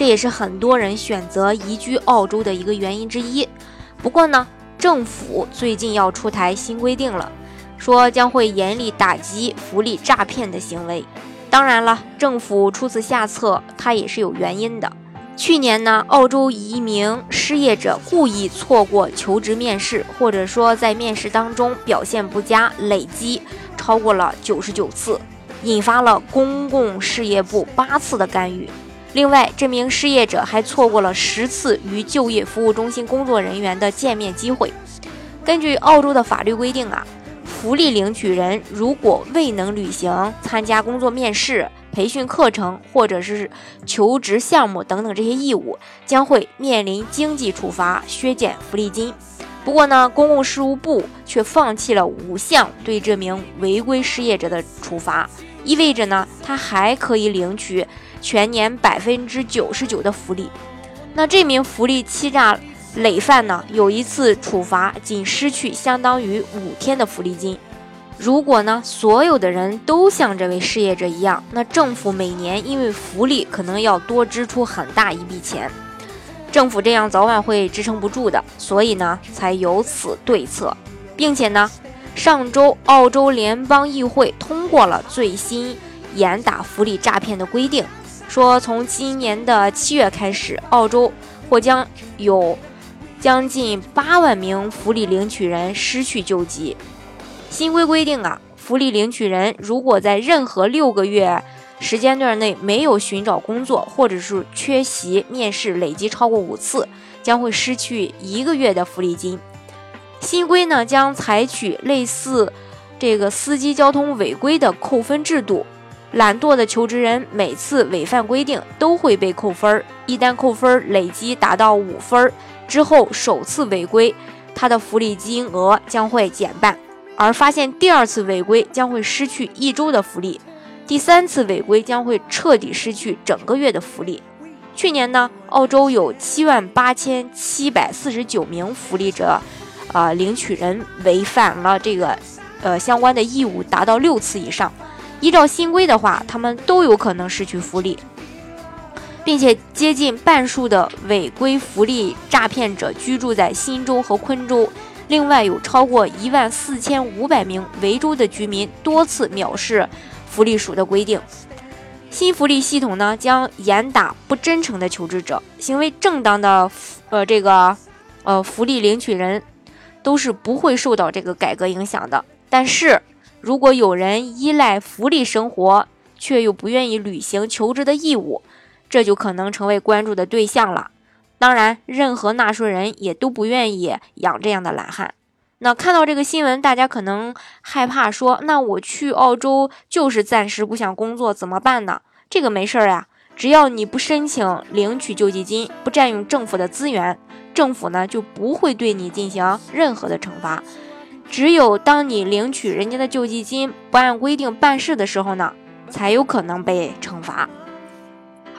这也是很多人选择移居澳洲的一个原因之一。不过呢，政府最近要出台新规定了，说将会严厉打击福利诈骗的行为。当然了，政府出此下策，它也是有原因的。去年呢，澳洲一名失业者故意错过求职面试，或者说在面试当中表现不佳，累积超过了九十九次，引发了公共事业部八次的干预。另外，这名失业者还错过了十次与就业服务中心工作人员的见面机会。根据澳洲的法律规定啊，福利领取人如果未能履行参加工作面试、培训课程或者是求职项目等等这些义务，将会面临经济处罚、削减福利金。不过呢，公共事务部却放弃了五项对这名违规失业者的处罚，意味着呢，他还可以领取。全年百分之九十九的福利，那这名福利欺诈累犯呢？有一次处罚仅失去相当于五天的福利金。如果呢，所有的人都像这位失业者一样，那政府每年因为福利可能要多支出很大一笔钱。政府这样早晚会支撑不住的，所以呢，才有此对策，并且呢，上周澳洲联邦议会通过了最新严打福利诈骗的规定。说，从今年的七月开始，澳洲或将有将近八万名福利领取人失去救济。新规规定啊，福利领取人如果在任何六个月时间段内没有寻找工作，或者是缺席面试累计超过五次，将会失去一个月的福利金。新规呢，将采取类似这个司机交通违规的扣分制度。懒惰的求职人每次违反规定都会被扣分儿，一旦扣分儿累积达到五分儿之后，首次违规，他的福利金额将会减半；而发现第二次违规，将会失去一周的福利；第三次违规将会彻底失去整个月的福利。去年呢，澳洲有七万八千七百四十九名福利者，呃，领取人违反了这个，呃，相关的义务达到六次以上。依照新规的话，他们都有可能失去福利，并且接近半数的违规福利诈骗者居住在新州和昆州。另外，有超过一万四千五百名维州的居民多次藐视福利署的规定。新福利系统呢，将严打不真诚的求职者，行为正当的呃这个呃福利领取人都是不会受到这个改革影响的。但是。如果有人依赖福利生活，却又不愿意履行求职的义务，这就可能成为关注的对象了。当然，任何纳税人也都不愿意养这样的懒汉。那看到这个新闻，大家可能害怕说：“那我去澳洲就是暂时不想工作，怎么办呢？”这个没事儿呀，只要你不申请领取救济金，不占用政府的资源，政府呢就不会对你进行任何的惩罚。只有当你领取人家的救济金不按规定办事的时候呢，才有可能被惩罚。